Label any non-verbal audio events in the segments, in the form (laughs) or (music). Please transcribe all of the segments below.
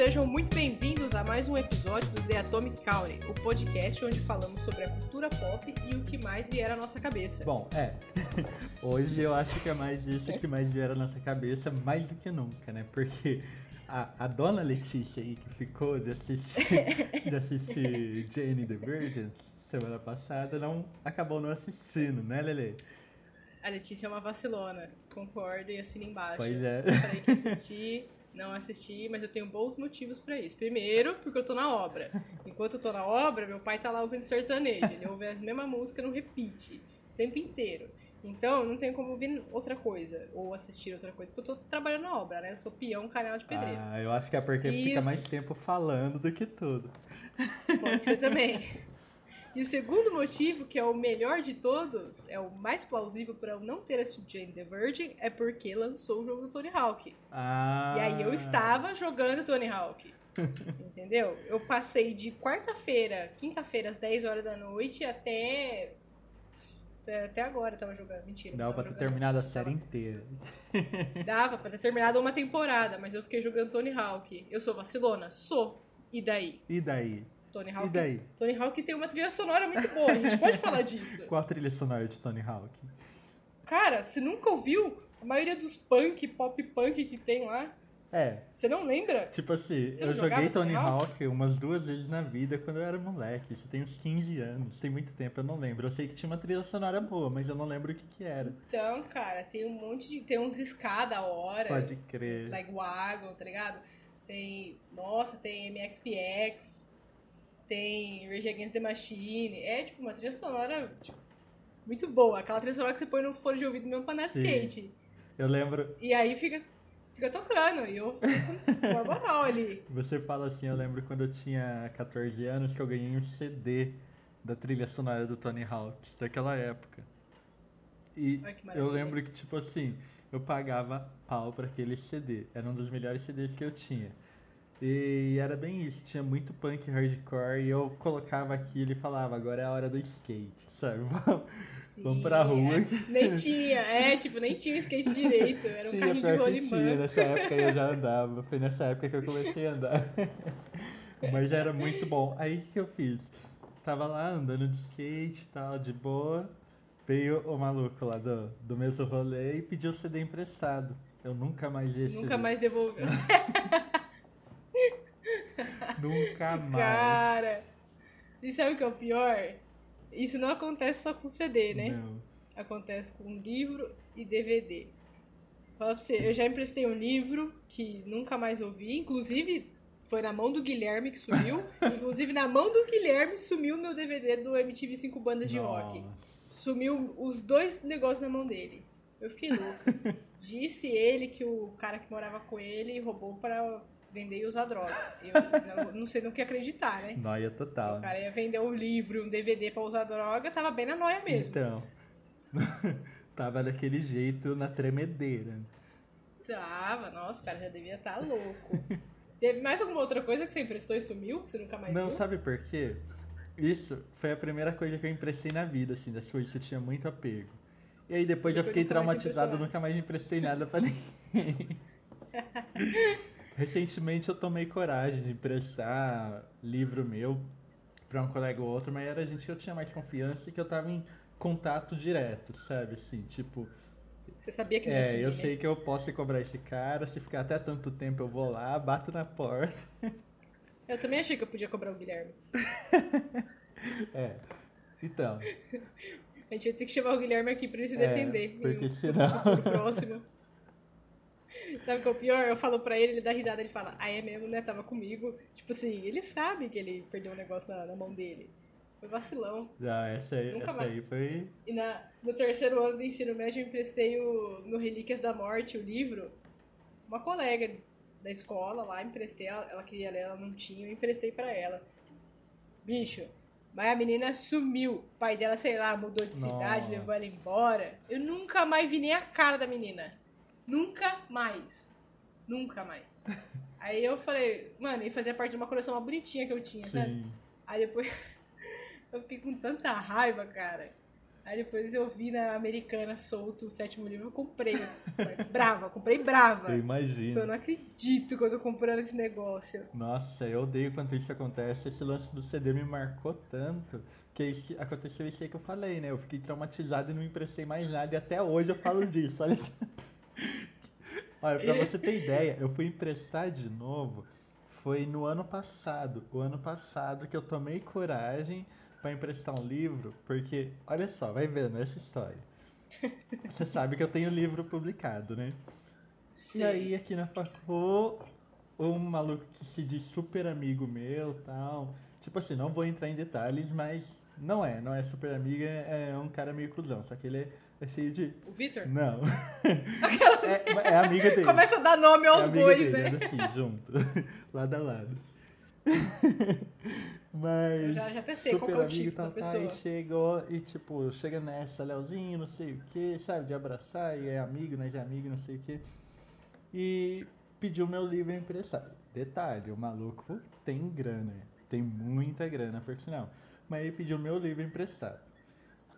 sejam muito bem-vindos a mais um episódio do The Atomic County, o podcast onde falamos sobre a cultura pop e o que mais vier à nossa cabeça. Bom, é. (laughs) Hoje eu acho que é mais isso que mais vier à nossa cabeça, mais do que nunca, né? Porque a, a dona Letícia aí que ficou de assistir, (laughs) de assistir Jane the Virgin semana passada não acabou não assistindo, né, Lele? A Letícia é uma vacilona, concordo e assina embaixo. Pois é. Falei que assisti, (laughs) não assisti, mas eu tenho bons motivos pra isso. Primeiro, porque eu tô na obra. Enquanto eu tô na obra, meu pai tá lá ouvindo sertanejo. Ele ouve a mesma música no repeat, o tempo inteiro. Então, não tenho como ouvir outra coisa, ou assistir outra coisa, porque eu tô trabalhando na obra, né? Eu sou peão, canal de pedreiro. Ah, eu acho que é porque Isso. fica mais tempo falando do que tudo. Pode ser também. (laughs) E o segundo motivo, que é o melhor de todos, é o mais plausível para eu não ter assistido Jane the Virgin, é porque lançou o jogo do Tony Hawk. Ah. E aí eu estava jogando Tony Hawk. (laughs) Entendeu? Eu passei de quarta-feira, quinta-feira, às 10 horas da noite, até. Até, agora eu tava jogando. Mentira. Dava pra ter jogando. terminado a série inteira. (laughs) Dava pra ter terminado uma temporada, mas eu fiquei jogando Tony Hawk. Eu sou vacilona? Sou. E daí? E daí? Tony Hawk. E daí? Tony Hawk tem uma trilha sonora muito boa, a gente pode (laughs) falar disso. Qual a trilha sonora de Tony Hawk? Cara, você nunca ouviu a maioria dos punk, pop punk que tem lá? É, Você não lembra? tipo assim, eu joguei Tony Hawk? Hawk umas duas vezes na vida quando eu era moleque. Isso tem uns 15 anos, tem muito tempo, eu não lembro. Eu sei que tinha uma trilha sonora boa, mas eu não lembro o que que era. Então, cara, tem um monte de. Tem uns ska da hora. Pode crer. Uns Lagwagon, tá ligado? Tem. Nossa, tem MXPX. Tem Rage Against the Machine. É, tipo, uma trilha sonora. tipo, muito boa. Aquela trilha sonora que você põe no fone de ouvido mesmo pra andar de skate. Eu lembro, E aí fica. Fica tocando. E eu fico com uma moral ali. (laughs) você fala assim, eu lembro quando eu tinha 14 anos que eu ganhei um CD da trilha sonora do Tony Hawk, daquela época. E eu lembro que, tipo assim, eu pagava pau pra aquele CD. Era um dos melhores CDs que eu tinha. E era bem isso, tinha muito punk hardcore e eu colocava aquilo e falava, agora é a hora do skate, sabe? (laughs) Vamos, Sim, vamos pra rua. é. Nem tinha, é, tipo, nem tinha skate direito. Era um Tinha, carrinho de rolimã. tinha, nessa época eu já andava. Foi nessa época que eu comecei a andar. (laughs) Mas era muito bom. Aí o que eu fiz? Tava lá andando de skate e tal, de boa. Veio o maluco lá do, do mesmo rolê e pediu o CD emprestado. Eu nunca mais vi Nunca mais devolveu. (laughs) Nunca (laughs) mais. Cara, e sabe o que é o pior? Isso não acontece só com CD, né? Não. Acontece com livro e DVD. Fala pra você, eu já emprestei um livro que nunca mais ouvi, inclusive foi na mão do Guilherme que sumiu, (laughs) inclusive na mão do Guilherme sumiu meu DVD do MTV 5 Bandas de Rock. Nossa. Sumiu os dois negócios na mão dele. Eu fiquei louca. (laughs) Disse ele que o cara que morava com ele roubou para vender e usar droga. Eu não sei no que acreditar, né? Noia total. O cara ia vender um livro e um DVD pra usar droga, tava bem na noia mesmo. Então. (laughs) Tava daquele jeito na tremedeira. Tava, nossa, o cara já devia estar louco. (laughs) Teve mais alguma outra coisa que você emprestou e sumiu? que Você nunca mais Não, viu? sabe por quê? Isso foi a primeira coisa que eu emprestei na vida, assim, das coisas que eu tinha muito apego. E aí depois eu Depois fiquei mais você traumatizado, nunca mais emprestei nada pra ninguém. (laughs) Recentemente eu tomei coragem de emprestar livro meu pra um colega ou outro, mas era gente que eu tinha mais confiança e que eu tava em contato direto, sabe? Assim, tipo, Você sabia que não é, sumir, eu né? sei que eu posso cobrar esse cara, se ficar até tanto tempo eu vou lá, bato na porta. Eu também achei que eu podia cobrar o Guilherme. (laughs) É. Então, (laughs) A gente vai ter que chamar o Guilherme aqui pra ele se É, defender. porque senão- futuro próximo. (laughs) Sabe o que é o pior? Eu falo pra ele, ele dá risada, ele fala, ah, é mesmo, né? Tava comigo. Tipo assim, ele sabe que ele perdeu um negócio na, na mão dele. Foi vacilão. já essa aí, Nunca essa mais. aí foi. E na, no terceiro ano do ensino médio eu emprestei o, no Relíquias da Morte, o livro. Uma colega da escola lá, emprestei, ela, ela queria ler, ela não tinha, eu emprestei pra ela. Bicho, mas a menina sumiu. O pai dela, sei lá, mudou de cidade, Nossa. levou ela embora. Eu nunca mais vi nem a cara da menina. Nunca mais. Nunca mais. (laughs) Aí eu falei, mano, e fazia parte de uma coleção mais bonitinha que eu tinha, sabe? Sim. Aí depois (laughs) eu fiquei com tanta raiva, cara. Aí depois eu vi na Americana solto o sétimo livro, eu comprei. (laughs) brava, comprei brava. Eu imagino. Eu não acredito que eu tô comprando esse negócio. Nossa, eu odeio quando isso acontece. Esse lance do CD me marcou tanto que esse, aconteceu isso aí que eu falei, né? Eu fiquei traumatizado e não emprestei mais nada. E até hoje eu falo disso. Olha só. Olha, pra você ter (laughs) ideia, eu fui emprestar de novo. Foi no ano passado. O ano passado que eu tomei coragem para emprestar um livro, porque, olha só, vai vendo essa história. (laughs) Você sabe que eu tenho livro publicado, né? Sim. E aí aqui na facul, um maluco que se diz super amigo meu tal. Tipo assim, não vou entrar em detalhes, mas não é, não é super amigo, é, é um cara meio cuzão, só que ele é, é cheio de. O Vitor? Não. Aquela... (laughs) É, é amiga dele. Começa a dar nome aos é bois, né? assim, junto. (laughs) lado a lado. (laughs) Mas. Eu já, já até sei qual é o amigo tipo tá, da tá, pessoa. e chegou e tipo, chega nessa, Leozinho, não sei o que, sabe, de abraçar, e é amigo, né, de amigo, não sei o que. E pediu meu livro emprestado. Detalhe, o maluco tem grana, tem muita grana, por sinal. Mas ele pediu meu livro emprestado.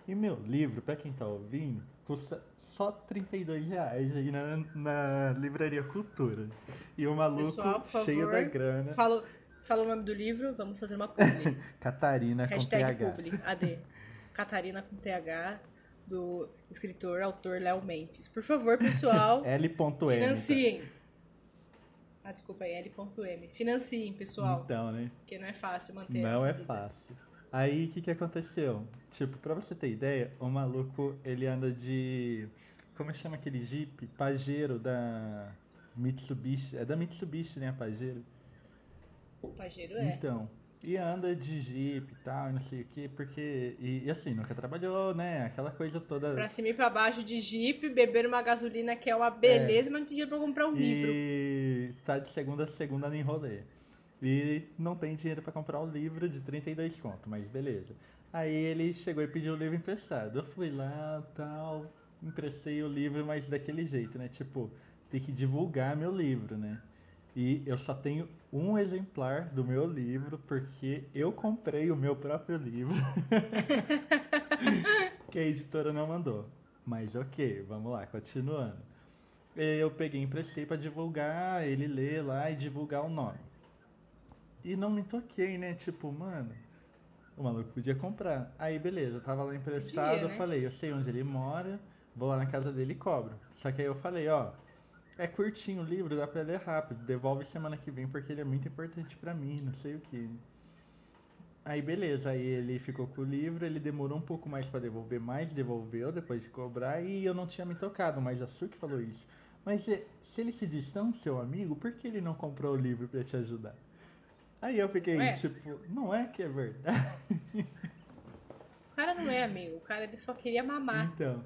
E meu livro, pra quem tá ouvindo, custa só 32 reais aí na, na Livraria Cultura. E o maluco Pessoal, cheio favor, da grana, Fala, fala o nome do livro, vamos fazer uma publi. (laughs) Catarina com Hashtag PH. publi, AD. Catarina com TH, do escritor, autor Léo Memphis. Por favor, pessoal, (laughs) L.M. financiem. Ah, desculpa aí, L.M. Financiem, pessoal, Então, né? porque não é fácil manter Não é vida. fácil. Aí, o que que aconteceu? Tipo, pra você ter ideia, o maluco, ele anda de... Como chama aquele Jeep? Pajero da Mitsubishi. É da Mitsubishi, né, a Pajero? Pajero é. Então, e anda de Jeep e tal, e não sei o que, porque... E, e assim, nunca trabalhou, né? Aquela coisa toda... Pra cima e pra baixo de Jeep, beber uma gasolina que é uma beleza, mas não tem dinheiro pra comprar um livro. E tá de segunda a segunda no enrolê. E não tem dinheiro pra comprar o livro de 32 conto, mas beleza. Aí ele chegou e pediu o livro emprestado. Eu fui lá, tal, emprestei o livro, mas daquele jeito, né? Tipo, tem que divulgar meu livro, né? E eu só tenho um exemplar do meu livro porque eu comprei o meu próprio livro. (laughs) que a editora não mandou. Mas ok, vamos lá, continuando. Eu peguei emprestei pra divulgar, ele ler lá e divulgar o nome. E não me toquei, né? Tipo, mano, o maluco podia comprar. Aí beleza, eu tava lá emprestado, Podia, eu né? falei, eu sei onde ele mora, vou lá na casa dele e cobro. Só que aí eu falei, ó, é curtinho o livro, dá pra ler rápido, devolve semana que vem porque ele é muito importante pra mim, não sei o que. Aí beleza, aí ele ficou com o livro, ele demorou um pouco mais pra devolver, mas devolveu depois de cobrar e eu não tinha me tocado, mas a Suki falou isso. Mas eh, se ele se diz tão seu amigo, por que ele não comprou o livro pra te ajudar? Aí eu fiquei Ué? tipo, não é que é verdade. O cara não é amigo, o cara ele só queria mamar, Então,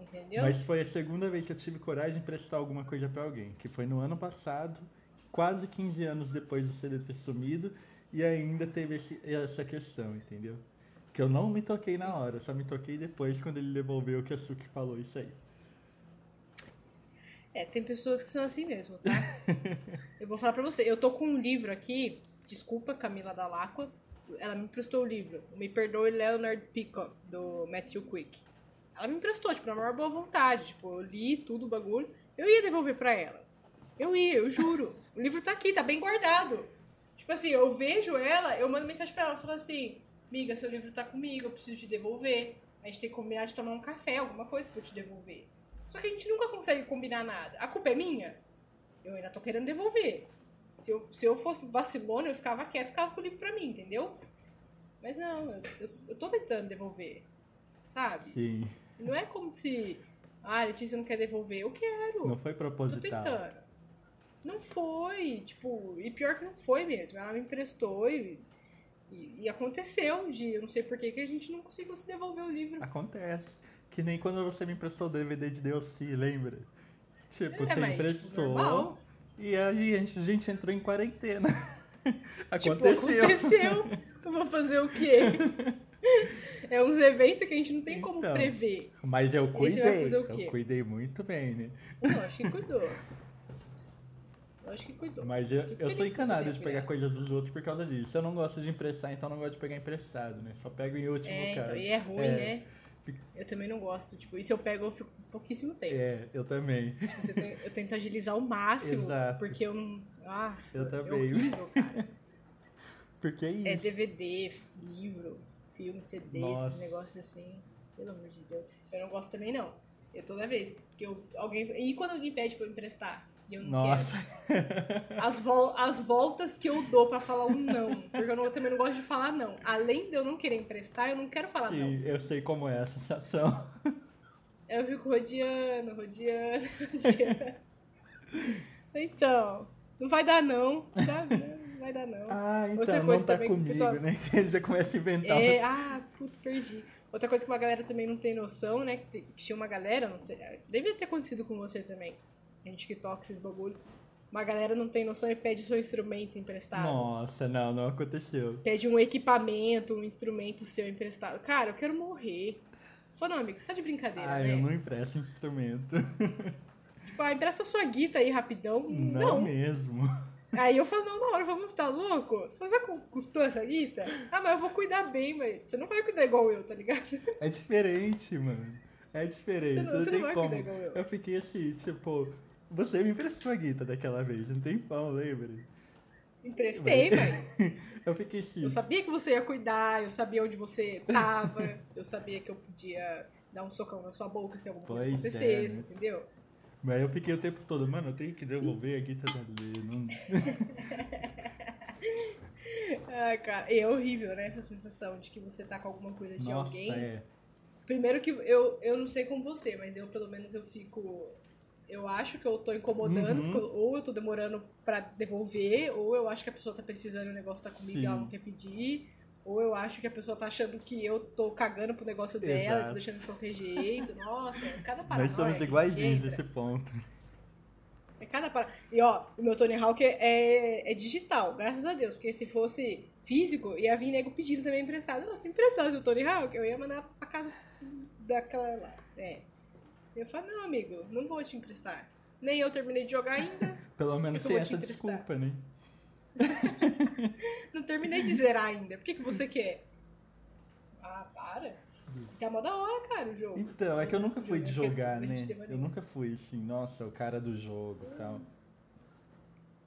entendeu? mas foi a segunda vez que eu tive coragem de emprestar alguma coisa pra alguém, que foi no ano passado, quase 15 anos depois do CD ter sumido, e ainda teve esse- essa questão, entendeu? Que eu não me toquei na hora, só me toquei depois quando ele devolveu que a Suki falou isso aí. É, tem pessoas que são assim mesmo, tá? (laughs) eu vou falar pra você, eu tô com um livro aqui, desculpa, Camila Dalacqua, ela me emprestou o livro, Me Perdoe Leonard Peacock, do Matthew Quick. Ela me emprestou, tipo, na maior boa vontade, tipo, eu li tudo o bagulho, eu ia devolver pra ela. Eu ia, eu juro. O livro tá aqui, tá bem guardado. Tipo assim, eu vejo ela, eu mando mensagem pra ela, falo assim, amiga, seu livro tá comigo, eu preciso te devolver. A gente tem que combinar de tomar um café, alguma coisa pra eu te devolver. Só que a gente nunca consegue combinar nada. A culpa é minha? Eu ainda tô querendo devolver. Se eu, se eu fosse vacilona, eu ficava quieta, ficava com o livro pra mim, entendeu? Mas não, eu, eu, tô tentando devolver. Sabe? Sim, Não é como se. Ah, Letícia não quer devolver. Eu quero. não foi Tô proposital. tentando. Não foi, tipo, e pior que não foi mesmo. Ela me emprestou e, e, e aconteceu de, eu não sei por que a gente não conseguiu se devolver o livro. Acontece. Que nem quando você me emprestou o DVD de DLC, lembra? Tipo, É, você mas, emprestou normal. E aí a gente, a gente entrou em quarentena. (laughs) Tipo, Aconteceu. aconteceu. Eu (laughs) vou fazer o quê? É uns eventos que a gente não tem como Então. prever. Mas eu cuidei. Eu cuidei muito bem, né? Eu acho que cuidou. Eu acho que cuidou. Mas eu, eu sou encanado de pegar coisas dos outros por causa disso. Eu não gosto de emprestar, então eu não gosto de pegar emprestado, né? Só pego em último É, caso. então, e é ruim, É. né? Eu também não gosto, tipo, e se eu pego, eu fico pouquíssimo tempo. É, eu também. Tipo, tem- eu tento agilizar ao máximo, Exato. porque eu não. Nossa, Eu é também. horrível, cara. (laughs) Porque é isso. É DVD, livro, filme, CD, Nossa. esses negócios assim. Pelo amor de Deus. Eu não gosto também, não. Eu toda vez. Porque eu, alguém. E quando alguém pede pra eu emprestar? E eu não Nossa. quero. (laughs) As, vol as voltas que eu dou pra falar um não. Porque eu, não- eu também não gosto de falar não. Além de eu não querer emprestar, eu não quero falar não. Sim, eu sei como é a sensação. (laughs) Eu fico rodeando, rodeando, (laughs) rodeando. Então, não vai dar não. Não dá- não vai dar não. Ah, então Outra não coisa tá também que comigo, pessoal- né? Ele já começa a inventar. É, ah, putz, perdi. Outra coisa que uma galera também não tem noção, né? Que que tinha uma galera, não sei, deve ter acontecido com vocês também. A gente que toca esses bagulho. Uma galera não tem noção e pede seu instrumento emprestado. Nossa, não, não aconteceu. Pede um equipamento, um instrumento seu emprestado. Cara, eu quero morrer. Fala, não, amigo, você tá de brincadeira, Ah, né? eu não empresto instrumento. (laughs) Tipo, ah, empresta sua guita aí rapidão. Não, Não. mesmo. Aí eu falo, não, na hora, vamos, tá louco? Você quanto custou essa guita? Ah, mas eu vou cuidar bem, mas você não vai cuidar igual eu, tá ligado? (laughs) É diferente, mano. É diferente. Você não- você não tem como. igual eu. Eu fiquei assim, tipo, você me emprestou a guita daquela vez, não tem pão, lembra? Emprestei, velho. (laughs) Eu fiquei assim. Eu sabia que você ia cuidar, eu sabia onde você tava, (laughs) eu sabia que eu podia dar um socão na sua boca se alguma coisa Pois é, acontecesse, né? entendeu? Mas eu fiquei o tempo todo, mano, eu tenho que devolver a guita da Lê. Não... (laughs) Ai, cara, é horrível, né? Essa sensação de que você tá com alguma coisa de Nossa, alguém. é. Primeiro que eu, eu não sei com você, mas eu pelo menos eu fico. Eu acho que eu tô incomodando, Uhum. eu- ou eu tô demorando pra devolver, ou eu acho que a pessoa tá precisando o negócio tá comigo e ela não quer pedir, ou eu acho que a pessoa tá achando que eu tô cagando pro negócio dela, Exato. tô deixando de qualquer jeito. (laughs) Nossa, cada paranoia. Nós somos iguaizinhos entra. nesse ponto. É cada para... E ó, o meu Tony Hawk é, é digital, graças a Deus. Porque se fosse físico, ia vir nego pedindo também emprestado. Nossa, se emprestasse o Tony Hawk, eu ia mandar pra casa daquela lá. É. Eu falo, não, amigo, não vou te emprestar. Nem eu terminei de jogar ainda. (laughs) Pelo menos tem essa desculpa, né? (laughs) Não terminei de zerar ainda. Por que, que você quer? Ah, para. Tá mó da hora, cara, o jogo. Então, é que eu nunca fui de Jogo, jogar, né? Eu nunca fui assim, nossa, o cara do jogo e tal.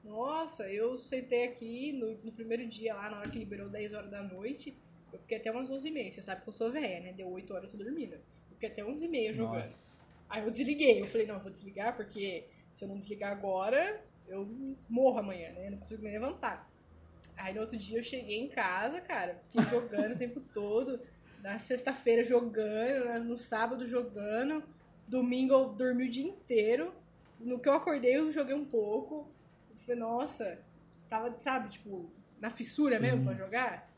Nossa, eu sentei aqui no, no primeiro dia lá, na hora que liberou 10 horas da noite. Eu fiquei até umas 11h30. Você sabe que eu sou velha, né? Deu 8 horas eu tô dormindo. Eu fiquei até 11h30 jogando. Nossa. Aí eu desliguei. Eu falei, não, eu vou desligar porque se eu não desligar agora, eu morro amanhã, né? Eu não consigo me levantar. Aí no outro dia eu cheguei em casa, cara, fiquei (laughs) jogando o tempo todo. Na sexta-feira jogando, no sábado jogando. Domingo eu dormi o dia inteiro. No que eu acordei eu joguei um pouco. Eu falei, nossa, tava, sabe, tipo, na fissura Sim. mesmo pra jogar.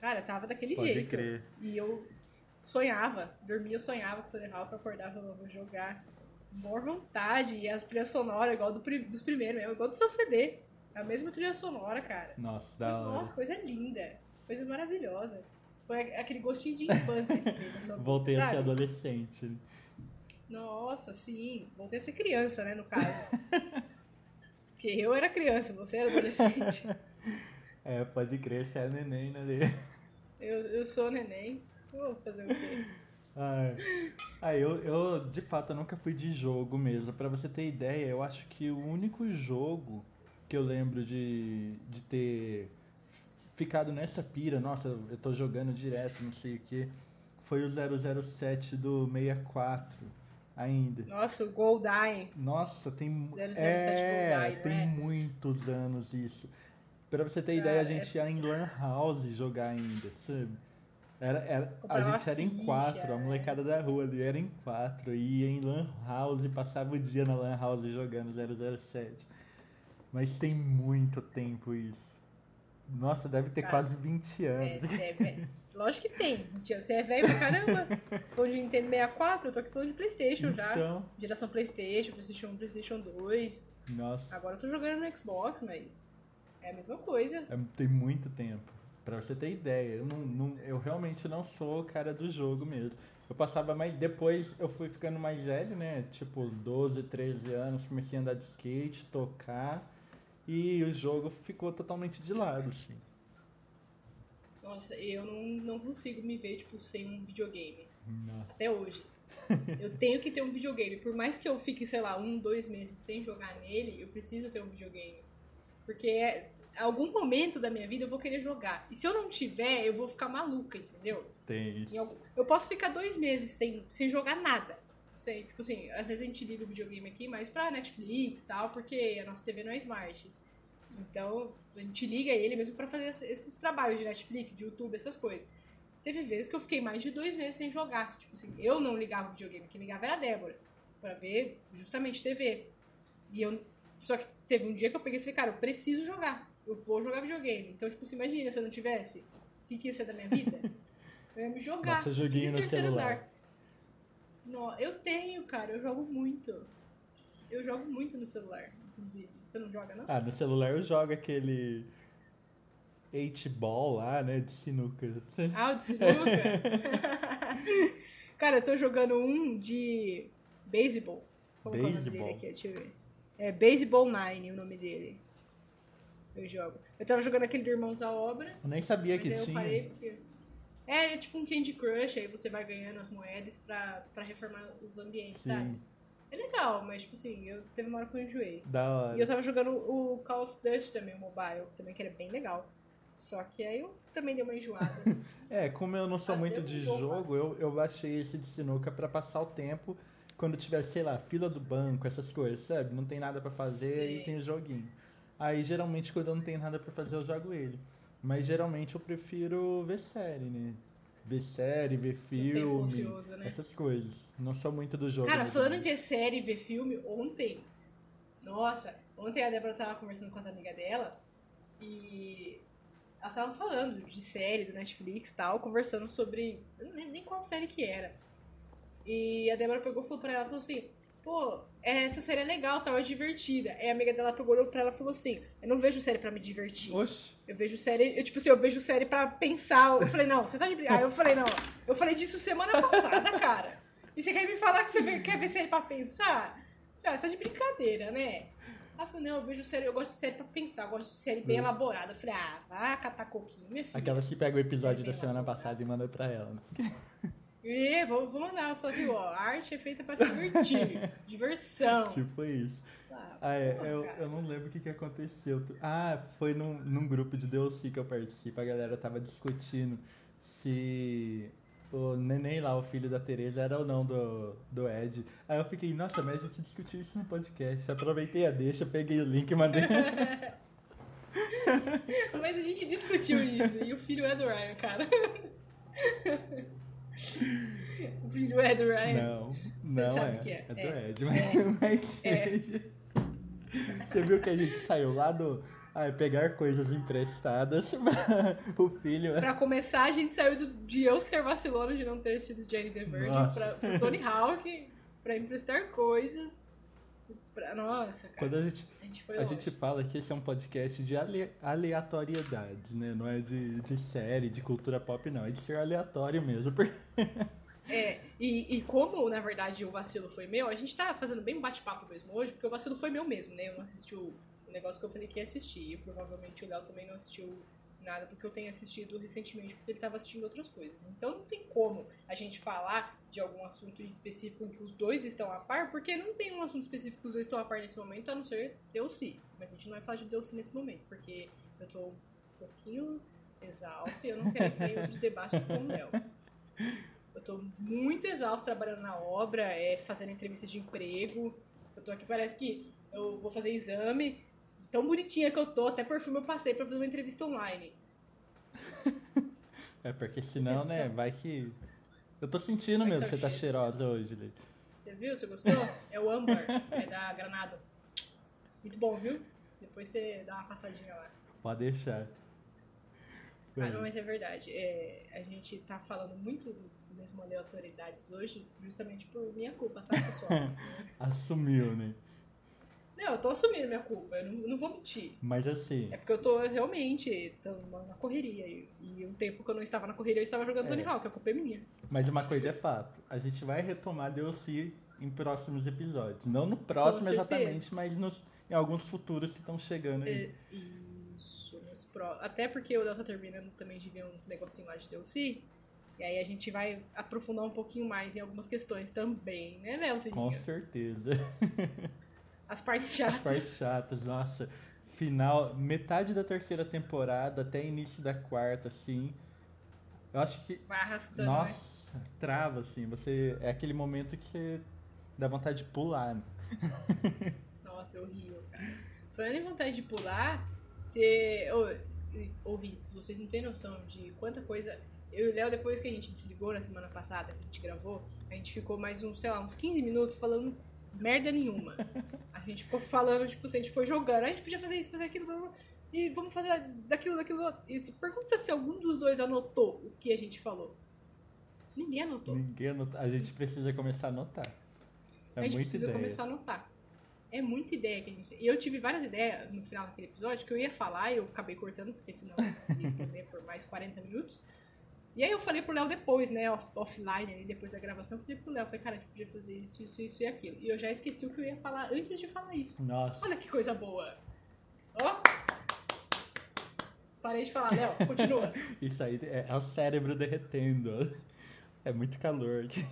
Cara, tava daquele Pode jeito. crer. E eu sonhava, dormia, eu sonhava com o Tony Hawk, acordava, eu vou jogar. Boa vontade, e as trilhas sonoras, igual do, dos primeiros mesmo, igual do seu CD. É a mesma trilha sonora, cara. Nossa, da hora. nossa, coisa linda, coisa maravilhosa. Foi a- aquele gostinho de infância que sua (laughs) Voltei a ser sabe? adolescente. Nossa, sim. Voltei a ser criança, né, no caso. Porque eu era criança, você era adolescente. (laughs) É, pode crer, você é neném, né? Eu, eu sou neném. Vou fazer o quê? Ai. Ah, eu, eu de fato eu nunca fui de jogo mesmo. Pra você ter ideia, eu acho que o único jogo que eu lembro de, de ter ficado nessa pira, nossa, eu tô jogando direto, não sei o que, foi o 007 do 64 ainda. Nossa, o Goldyne. Nossa, tem mu- 007 é, GoldenEye, tem é? muitos anos isso. Pra você ter Cara, ideia, a é- gente ia em Lan House jogar ainda, sabe? Era, era, a gente era em quatro, a é. molecada da rua ali era em quatro, ia em Lan House, passava o dia na Lan House jogando 007. Mas tem muito tempo isso. Nossa, deve ter Cara, quase 20 É, anos. você é velho. Lógico que tem. 20 anos. Você é velho pra caramba. Se for de Nintendo 64, eu tô aqui falando de Playstation já. Então, Geração Playstation, Playstation 1, Playstation 2. nossa, Agora eu tô jogando no Xbox, mas é a mesma coisa. é- tem muito tempo. Pra você ter ideia, eu, não, não- eu realmente não sou o cara do jogo mesmo. Eu passava mais. Depois eu fui ficando mais velho, né? Tipo, 12, 13 anos, comecei a andar de skate, tocar. E o jogo ficou totalmente de lado, assim. Nossa, eu não, não consigo me ver, tipo, sem um videogame. Nossa. Até hoje. (laughs) Eu tenho que ter um videogame. Por mais que eu fique, sei lá, um, dois meses sem jogar nele, eu preciso ter um videogame. Porque é, algum momento da minha vida eu vou querer jogar. E se eu não tiver, eu vou ficar maluca, entendeu? Tem isso. Algum- Eu posso ficar dois meses sem, sem jogar nada. Sem, tipo assim, às vezes a gente liga o videogame aqui mais pra Netflix e tal, porque a nossa TV não é smart. Então, a gente liga ele mesmo pra fazer esse- esses trabalhos de Netflix, de YouTube, essas coisas. Teve vezes que eu fiquei mais de dois meses sem jogar. Tipo assim, eu não ligava o videogame, quem ligava era a Débora. Pra ver justamente TV. E eu. Só que teve um dia que eu peguei e falei, cara, eu preciso jogar. Eu vou jogar videogame. Então, tipo, se imagina se eu não tivesse. O que, que ia ser da minha vida? Eu ia me jogar. Nossa, joguinho no terceiro celular. andar. Não, eu tenho, cara. Eu jogo muito. Eu jogo muito no celular, inclusive. Você não joga, não? Ah, no celular eu jogo aquele 8 ball lá, né, de sinuca. Ah, o de sinuca? (laughs) Cara, eu tô jogando um de beisebol. Como que é o nome dele aqui? Deixa eu ver. É Baseball Nine o nome dele. Eu jogo. Eu tava jogando aquele do Irmãos à Obra, Eu nem sabia que tinha. porque... É, é tipo um Candy Crush, aí você vai ganhando as moedas pra, pra reformar os ambientes, sabe? Sim, É legal, mas tipo assim, eu teve uma hora que eu enjoei. da E eu hora. tava jogando o Call of Duty também, o mobile, também que era bem legal. Só que aí eu também dei uma enjoada. (laughs) É, como eu não sou Ah, muito de jogo eu, eu baixei esse de sinuca pra passar o tempo quando tiver, sei lá, fila do banco, essas coisas, sabe? Não tem nada pra fazer, Sim. tem o joguinho. Aí geralmente quando eu não tenho nada pra fazer, eu jogo ele. Mas geralmente eu prefiro ver série, né? Ver série, ver filme, ocioso, né? essas coisas. Não sou muito do jogo. Cara, falando em ver série, ver filme, ontem. Nossa, ontem a Débora tava conversando com as amigas dela e elas estavam falando de série do Netflix e tal, conversando sobre. Nem, nem qual série que era. E a Débora pegou e falou pra ela, falou assim, pô, essa série é legal, tal, é divertida. Aí a amiga dela pegou olhou pra ela e falou assim, eu não vejo série pra me divertir. Eu vejo série, eu, tipo assim, eu vejo série pra pensar. Eu falei, não, você tá de brincadeira. Aí eu falei, não, eu falei disso semana passada, cara. E você quer me falar que você quer ver série pra pensar? Ah, você tá de brincadeira, né? Ela falou, não, eu vejo série, eu gosto de série pra pensar, eu gosto de série bem Hum. elaborada. Eu falei, ah, vai catar coquinho, minha filha. aquelas que pegam o episódio da semana elaborada. passada e manda pra ela. (laughs) E vou, vou mandar. Eu falei, ó, a arte é feita pra se divertir. (laughs) Diversão. Tipo isso. Ah, Ah, é, porra, eu, cara. eu não lembro o que, que aconteceu. Ah, foi num, num grupo de DLC que eu participo, a galera tava discutindo se o neném lá, o filho da Tereza, era ou não do, do Ed. Aí eu fiquei, nossa, mas a gente discutiu isso no podcast. Aproveitei a deixa, peguei o link e mandei. (laughs) Mas a gente discutiu isso. E o filho é do Ryan, cara. (laughs) o filho é do Ryan. Não, não sabe é. o que é. É do É. Ed, mas, (laughs) mas É. seja. Você viu que a gente saiu lá do. Ah, pegar coisas emprestadas pra (laughs) o filho. Pra começar, a gente saiu do, de eu ser vacilona de não ter sido Jenny the Virgin Nossa. pra, pro Tony Hawk pra emprestar coisas. Pra, nossa, cara. Quando a gente, A gente a gente fala que esse é um podcast de ale- aleatoriedades, né? Não é de, de série, de cultura pop, não. É de ser aleatório mesmo. porque- (laughs) É, e, e como, na verdade, o vacilo foi meu, a gente tá fazendo bem um bate-papo mesmo hoje, porque o vacilo foi meu mesmo, né? Eu não assisti o, o negócio que eu falei que ia assistir. E provavelmente o Léo também não assistiu nada do que eu tenha assistido recentemente, porque ele tava assistindo outras coisas. Então não tem como a gente falar de algum assunto específico em que os dois estão a par, porque não tem um assunto específico que os dois estão a par nesse momento, a não ser DLC. Mas a gente não vai falar de DLC nesse momento, porque eu tô um pouquinho exausta e eu não quero entrar em outros debates com o Léo. Eu tô muito exausta trabalhando na obra, é, fazendo entrevista de emprego. Eu tô aqui, parece que eu vou fazer exame. Tão bonitinha que eu tô, até perfume eu passei pra fazer uma entrevista online. É porque senão, né? Vai que. Eu tô sentindo Vai mesmo que você tá cheiro. cheirosa hoje, Leite. Você viu? Você gostou? É o âmbar, é da Granado. Muito bom, viu? Depois você dá uma passadinha lá. Pode deixar. Ah, não, mas é verdade. É, a gente tá falando muito mesmo aleatoriedades hoje, justamente por minha culpa, tá, pessoal? (laughs) Assumiu, né? Não, eu tô assumindo minha culpa, eu não, não vou mentir. Mas assim, É porque eu tô realmente tô na correria. E, e o tempo que eu não estava na correria, eu estava jogando É. Tony Hawk, a culpa é minha. mas uma coisa é fato. A gente vai retomar DLC em próximos episódios. Não no próximo exatamente, mas nos, em alguns futuros que estão chegando aí. É, Isso, nos pró- Até porque o Delta terminando também de ver uns negocinhos lá de DLC. E aí a gente vai aprofundar um pouquinho mais em algumas questões também, né, Leozinho? Com certeza. (laughs) As partes chatas. As partes chatas, nossa. Final, metade da terceira temporada até início da quarta, assim. Eu acho que. Vai arrastando. né? Nossa, né? trava, assim. Você. É aquele momento que você dá vontade de pular. Né? (laughs) Nossa, é horrível, cara. Falando em vontade de pular, você. Oh, ouvintes, vocês não têm noção de quanta coisa. Eu e o Léo, depois que a gente desligou na semana passada, que a gente gravou, a gente ficou mais uns, sei lá, uns 15 minutos falando merda nenhuma. A gente ficou falando, tipo, se a gente foi jogando, a gente podia fazer isso, fazer aquilo, blá, blá, e vamos fazer daquilo, daquilo. E se pergunta se algum dos dois anotou o que a gente falou. Ninguém anotou. Ninguém anotou. A gente precisa começar a anotar. É a gente precisa ideia. começar a anotar. É muita ideia que a gente. E eu tive várias ideias no final daquele episódio que eu ia falar e eu acabei cortando, porque senão ia estender por mais 40 minutos. E aí eu falei pro Léo depois, né, off offline, depois da gravação, eu falei pro Léo, falei, cara, a gente podia fazer isso, isso, isso e aquilo. E eu já esqueci o que eu ia falar antes de falar isso. Nossa. Olha que coisa boa. Ó. Parei de falar, Léo, continua. (laughs) Isso aí é, é o cérebro derretendo. É muito calor aqui.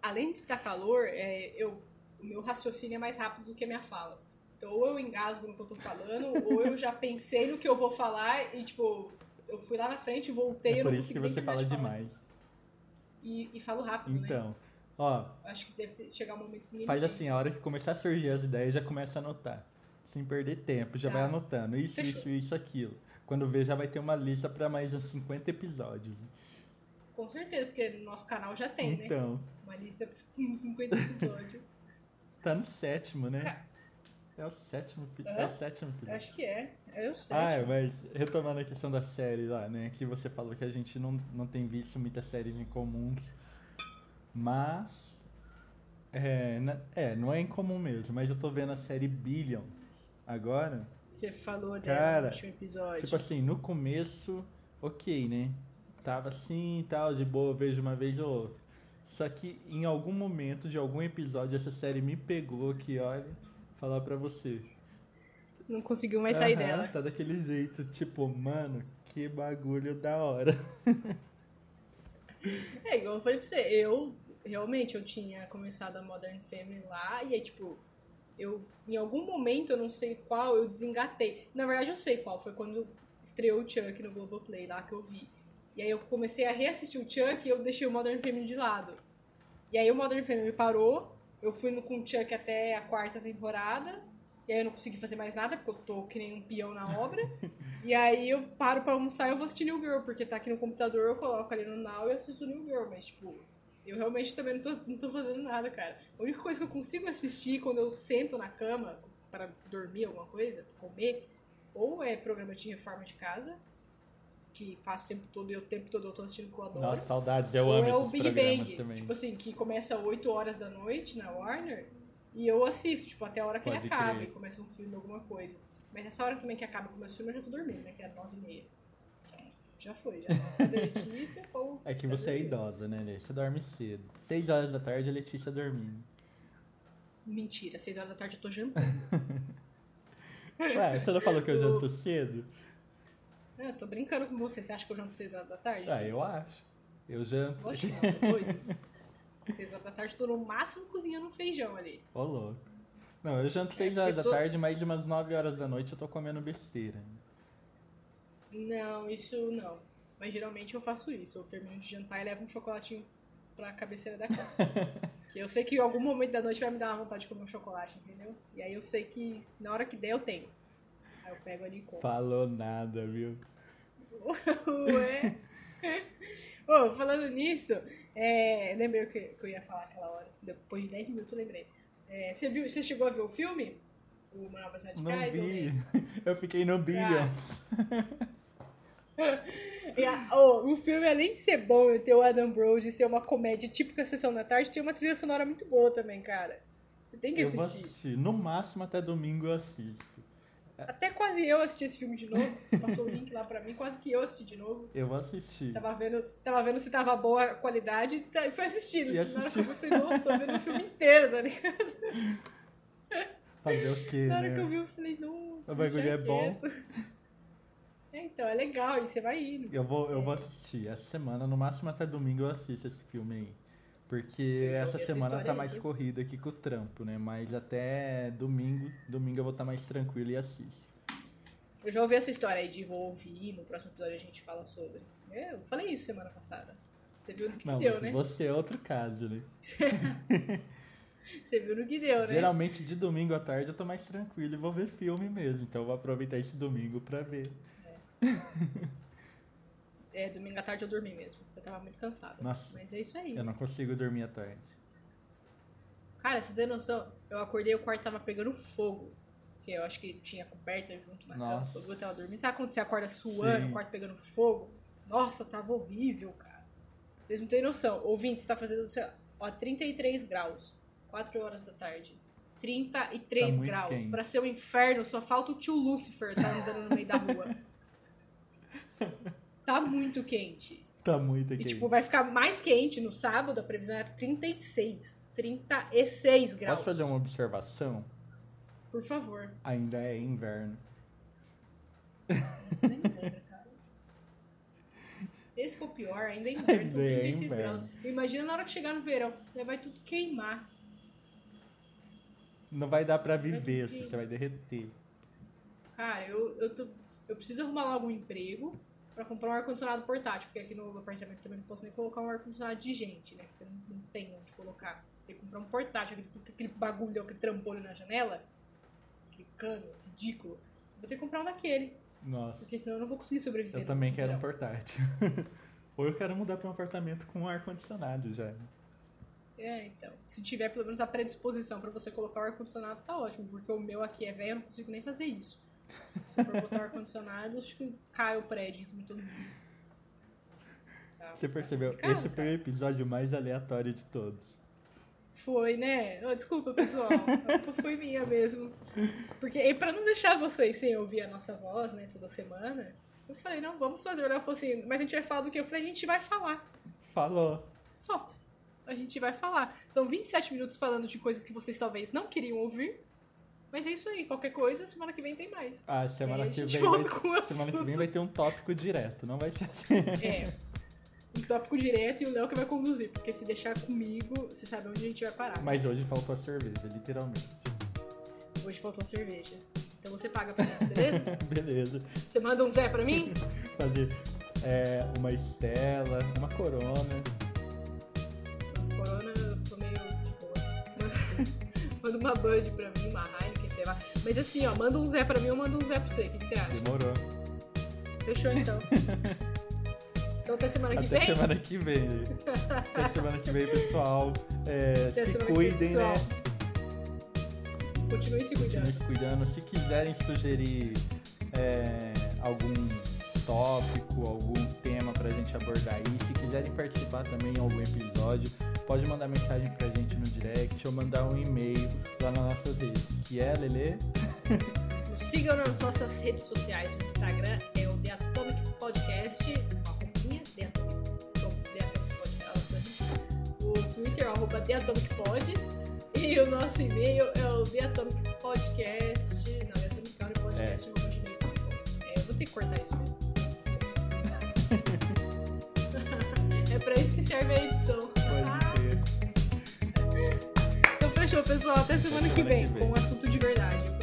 Além de estar calor, é, eu, o meu raciocínio é mais rápido do que a minha fala. Então, ou eu engasgo no que eu tô falando, ou eu já pensei no que eu vou falar e, tipo, eu fui lá na frente, voltei, É eu por não isso que consegui nem você fala de demais. E, e falo rápido, né? Então, ó, Acho que deve ter, chegar um momento que ninguém faz me assim, a hora que começar a surgir as ideias, já começa a anotar. Sem perder tempo, já Tá. vai anotando. Isso, Fechou. isso, isso, aquilo. Quando vê, já vai ter uma lista pra mais uns 50 episódios. Com certeza, porque no nosso canal já tem, né? Então, Uma lista com 50 episódios. (laughs) tá no sétimo, né? Ca- É o sétimo, Hã? é o sétimo acho que é. Eu sei. Ah, é, mas retomando a questão da série lá, né? Que você falou que a gente não, não tem visto muitas séries em comuns. Mas. É, é, não é incomum mesmo, mas eu tô vendo a série Billion agora. Você falou dela Cara, no último episódio. Tipo assim, no começo, ok, né? Tava assim e tal, de boa, vejo uma vez ou outra. Só que em algum momento de algum episódio essa série me pegou que, olha, falar pra você. Não conseguiu mais sair Aham, dela. Tá daquele jeito, tipo, mano, que bagulho da hora. (laughs) É, igual eu falei pra você, eu realmente eu tinha começado a Modern Family lá, e aí, tipo, eu em algum momento, eu não sei qual, eu desengatei. Na verdade, eu sei qual, foi quando estreou o Chuck no Globoplay lá que eu vi. E aí eu comecei a reassistir o Chuck e eu deixei o Modern Family de lado. E aí o Modern Family parou, eu fui no, com Chuck até a quarta temporada, e aí eu não consegui fazer mais nada, porque eu tô que nem um peão na obra. (laughs) E aí eu paro pra almoçar e eu vou assistir New Girl, porque tá aqui no computador, eu coloco ali no Now e assisto New Girl, mas tipo, eu realmente também não tô, não tô fazendo nada, cara. A única coisa que eu consigo assistir quando eu sento na cama para dormir alguma coisa, comer, ou é programa de reforma de casa, que passa o tempo todo e o tempo todo eu tô assistindo que eu adoro. Nossa, saudades, eu ou amo é o Big Bang, também. tipo assim, que começa 8 horas da noite na Warner, e eu assisto, tipo, até a hora que ele Pode acaba, crer. e começa um filme, alguma coisa. Mas essa hora também que acaba com o meu filme, eu já tô dormindo, né? Que era 9 e meia. Já foi, já. Letícia, (laughs) ou... É que você é idosa, né, Lê? Você dorme cedo. Seis horas da tarde a Letícia dormindo. Mentira, 6 horas da tarde eu tô jantando. (laughs) Ué, você não falou que eu (laughs) janto cedo? Eu tô brincando com você. Você acha que eu janto 6 horas da tarde? Ah, eu acho. Eu janto. Que não, tô doido. (laughs) 6 horas da tarde tô no máximo cozinhando um feijão ali. Ô, louco. Não, eu janto seis É, horas da tô- tarde, mais de umas nove horas da noite eu tô comendo besteira. Não, isso não. Mas geralmente eu faço isso. Eu termino de jantar e levo um chocolatinho pra cabeceira da cama. (laughs) que eu sei que em algum momento da noite vai me dar uma vontade de comer um chocolate, entendeu? E aí eu sei que na hora que der eu tenho. Aí eu pego ali e. Falou nada, viu? Ué. (laughs) Ô, falando nisso, é, lembrei o que, que eu ia falar aquela hora. Depois de 10 minutos eu lembrei. É, você, viu, você chegou a ver o filme? O Manobras Não Radicais? ou vi. (laughs) Eu fiquei no Billions. (laughs) E a- ô, o filme, além de ser bom e ter o Adam Brody e ser uma comédia típica Sessão da Tarde, tem uma trilha sonora muito boa também, cara. Você tem que Eu vou assistir. assistir. No máximo até domingo eu assisto. Até quase eu assisti esse filme de novo. Você passou o link lá pra mim, quase que eu assisti de novo. Eu vou assistir. Tava vendo, tava vendo se tava boa a qualidade tá- e foi assistindo. E Na hora que eu assistiu. vi, eu falei, nossa, tô vendo o filme inteiro, tá ligado? Fazer o quê, Na hora né? que eu vi, eu falei, nossa, O bagulho é bom. É, então, é legal, e você vai indo. Eu vou, eu vou assistir essa semana, no máximo até domingo eu assisto esse filme aí. Porque essa essa semana história tá mais corrida aqui com o trampo, né? Mas até domingo, domingo eu vou estar mais tranquilo e assisto. Eu já ouvi essa história aí de vou ouvir, no próximo episódio a gente fala sobre. É, eu falei isso semana passada. Você viu no que, Não, que deu, né? você é outro caso, né? (laughs) Você viu no que deu, né? Geralmente de domingo à tarde eu tô mais tranquilo e vou ver filme mesmo. Então eu vou aproveitar esse domingo pra ver. É, (laughs) domingo à tarde eu dormi mesmo. Eu tava muito cansada. Nossa. Mas é isso aí. Eu não consigo dormir à tarde. Cara, você tem noção? Eu acordei e o quarto tava pegando fogo. Porque eu acho que tinha coberta junto na Nossa. cama. Eu tava dormindo. Sabe quando você acorda suando, Sim. o quarto pegando fogo? Nossa, tava horrível, cara. Vocês não têm noção. Ouvinte, você tá fazendo, sei lá, ó, 33 graus. 4 horas da tarde. 33 Tá graus. quente. Pra ser um inferno, só falta o tio Lucifer tá andando no meio da rua. (laughs) Tá muito quente. Tá muito E, aqui. tipo, vai ficar mais quente no sábado, a previsão é 36. 36 graus. Posso fazer uma observação? Por favor. Ainda é inverno. Você nem me lembra, cara. Esse que é o pior, ainda é inverno, Ainda então é 36 inverno. graus. Imagina na hora que chegar no verão, vai tudo queimar. Não vai dar pra Vai viver, ter assim, você vai derreter. Cara, eu, eu, tô, eu preciso arrumar logo um emprego pra comprar um ar-condicionado portátil, porque aqui no apartamento também não posso nem colocar um ar-condicionado de gente, né? Porque eu não, não tenho onde colocar. Tem que comprar um portátil, aquele, bagulho, aquele trambolho na janela, aquele cano ridículo. Vou ter que comprar um daquele, Nossa, porque senão eu não vou conseguir sobreviver. eu também quero um portátil. (laughs) Ou eu quero mudar pra um apartamento com ar-condicionado já. É, então. Se tiver pelo menos a predisposição pra você colocar o ar-condicionado, tá ótimo, porque o meu aqui é velho, eu não consigo nem fazer isso. Se for botar o ar-condicionado, acho que cai o prédio em cima de todo mundo. Tá- Você tá percebeu? Esse foi o episódio mais aleatório de todos. Foi, né? Desculpa, pessoal. A culpa foi minha mesmo. Porque, e pra não deixar vocês sem ouvir a nossa voz, né, toda semana, eu falei, não, vamos fazer. Ela falou assim, mas a gente vai falar do quê? Eu falei, a gente vai falar. Falou. Só. A gente vai falar. São 27 minutos falando de coisas que vocês talvez não queriam ouvir. Mas é isso aí. Qualquer coisa, semana que vem tem mais. Ah, semana a que gente vem. volta Vai... com o Semana que vem vai ter um tópico direto, não vai ser assim. É. Um tópico direto e o Léo que vai conduzir. Porque se deixar comigo, você sabe onde a gente vai parar. Mas hoje faltou a cerveja, literalmente. Hoje faltou cerveja. Então você paga pra mim, beleza? (laughs) Beleza. Você manda um Zé pra mim? (laughs) Fazer é, uma Estela, uma Corona. Corona, eu tô meio de boa. (laughs) Manda uma Bud pra mim, uma Heineken, Mas assim, ó, manda um Zé pra mim, eu mando um Zé pra você. O que, que você acha? Demorou. Fechou então. (laughs) Então até semana que Até vem. semana que vem. Até semana que vem, pessoal. É, Até se semana que vem, cuidem, né? pessoal. Se Continuem cuidando. se cuidando. Se quiserem sugerir é, algum tópico, algum tema pra gente abordar aí, se quiserem participar também em algum episódio, pode mandar mensagem pra gente no direct ou mandar um e-mail lá nas nossas redes. Que é, Lelê? Nos sigam nas nossas redes sociais. O Instagram é o The Atomic Podcast. Uma roupinha, The Atomic, The Atomic Podcast. O Twitter é o arroba The Atomic Pod. E o nosso e-mail é o The Atomic Podcast. Não, The Atomic County Podcast. gmail.com. É, eu vou ter que cortar isso mesmo. (laughs) (laughs) é pra isso que serve a edição. fechou, pessoal. Até semana, Até semana que, vem, que vem com um assunto de verdade.